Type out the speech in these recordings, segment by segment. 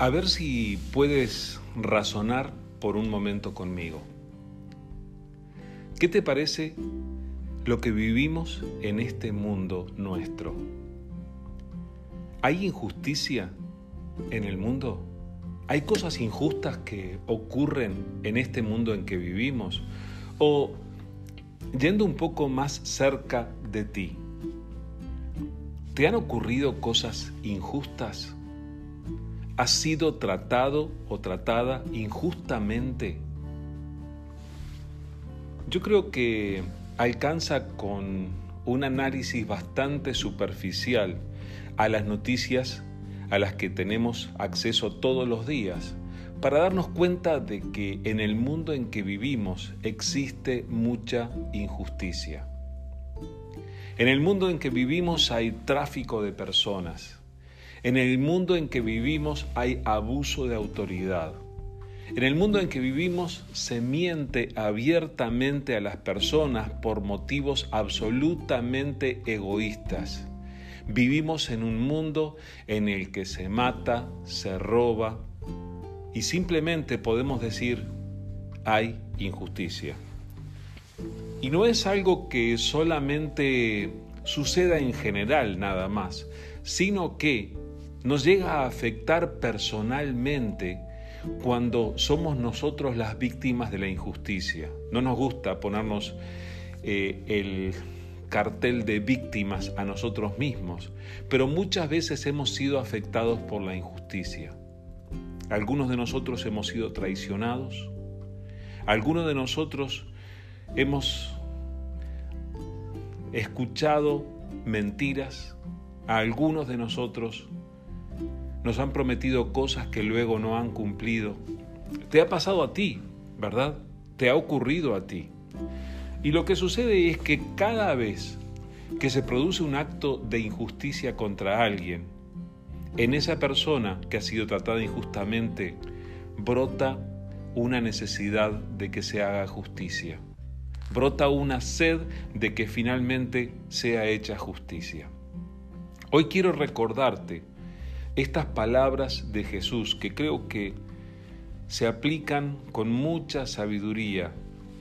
A ver si puedes razonar por un momento conmigo. ¿Qué te parece lo que vivimos en este mundo nuestro? ¿Hay injusticia en el mundo? ¿Hay cosas injustas que ocurren en este mundo en que vivimos? O yendo un poco más cerca de ti, ¿te han ocurrido cosas injustas? ¿Has sido tratado o tratada injustamente? Yo creo que alcanza con un análisis bastante superficial a las noticias a las que tenemos acceso todos los días para darnos cuenta de que en el mundo en que vivimos existe mucha injusticia. En el mundo en que vivimos hay tráfico de personas, en el mundo en que vivimos hay abuso de autoridad. En el mundo en que vivimos se miente abiertamente a las personas por motivos absolutamente egoístas. Vivimos en un mundo en el que se mata, se roba y simplemente podemos decir hay injusticia. Y no es algo que solamente suceda en general nada más, sino que nos llega a afectar personalmente cuando somos nosotros las víctimas de la injusticia. No nos gusta ponernos eh, el cartel de víctimas a nosotros mismos, pero muchas veces hemos sido afectados por la injusticia. Algunos de nosotros hemos sido traicionados, algunos de nosotros hemos escuchado mentiras, algunos de nosotros nos han prometido cosas que luego no han cumplido. Te ha pasado a ti, ¿verdad? Te ha ocurrido a ti. Y lo que sucede es que cada vez que se produce un acto de injusticia contra alguien, en esa persona que ha sido tratada injustamente brota una necesidad de que se haga justicia. Brota una sed de que finalmente sea hecha justicia. Hoy quiero recordarte estas palabras de Jesús que creo que se aplican con mucha sabiduría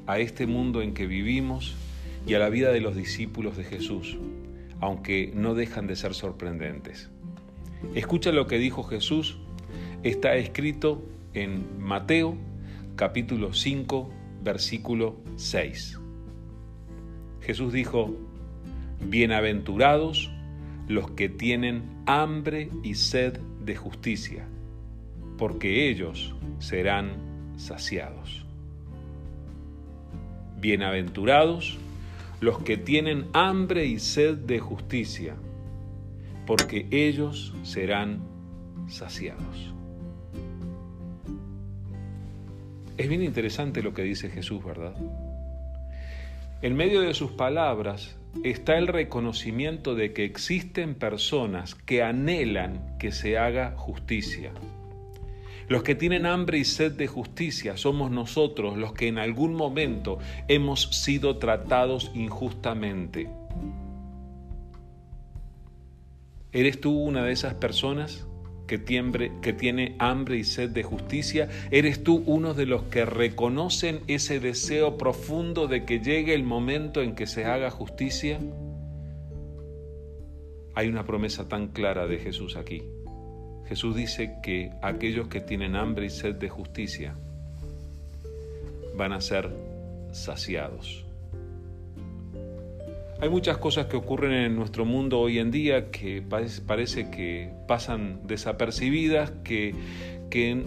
a este mundo en que vivimos y a la vida de los discípulos de Jesús, aunque no dejan de ser sorprendentes. Escucha lo que dijo Jesús, está escrito en Mateo capítulo 5 versículo 6. Jesús dijo, Bienaventurados los que tienen hambre y sed de justicia, porque ellos serán saciados. Bienaventurados los que tienen hambre y sed de justicia, porque ellos serán saciados. Es bien interesante lo que dice Jesús, ¿verdad? En medio de sus palabras está el reconocimiento de que existen personas que anhelan que se haga justicia. Los que tienen hambre y sed de justicia somos nosotros los que en algún momento hemos sido tratados injustamente. ¿Eres tú una de esas personas? Que, que tiene hambre y sed de justicia? ¿Eres tú uno de los que reconocen ese deseo profundo de que llegue el momento en que se haga justicia? Hay una promesa tan clara de Jesús aquí. Jesús dice que aquellos que tienen hambre y sed de justicia van a ser saciados. Hay muchas cosas que ocurren en nuestro mundo hoy en día que parece que pasan desapercibidas, que,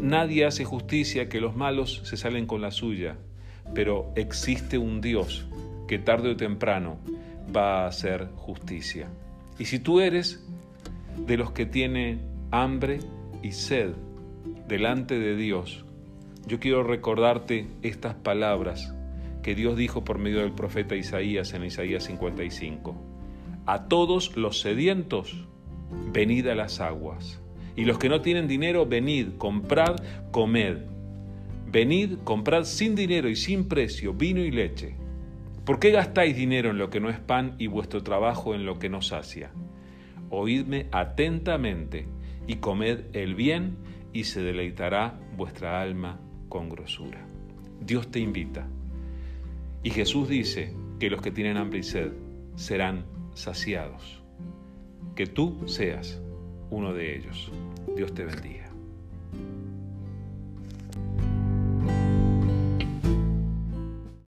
nadie hace justicia, que los malos se salen con la suya. Pero existe un Dios que tarde o temprano va a hacer justicia. Y si tú eres de los que tiene hambre y sed delante de Dios, yo quiero recordarte estas palabras que Dios dijo por medio del profeta Isaías en Isaías 55. A todos los sedientos, venid a las aguas. Y los que no tienen dinero, venid, comprad, comed. Venid, comprad sin dinero y sin precio vino y leche. ¿Por qué gastáis dinero en lo que no es pan y vuestro trabajo en lo que no sacia? Oídme atentamente y comed el bien y se deleitará vuestra alma con grosura. Dios te invita. Y Jesús dice que los que tienen hambre y sed serán saciados. Que tú seas uno de ellos. Dios te bendiga.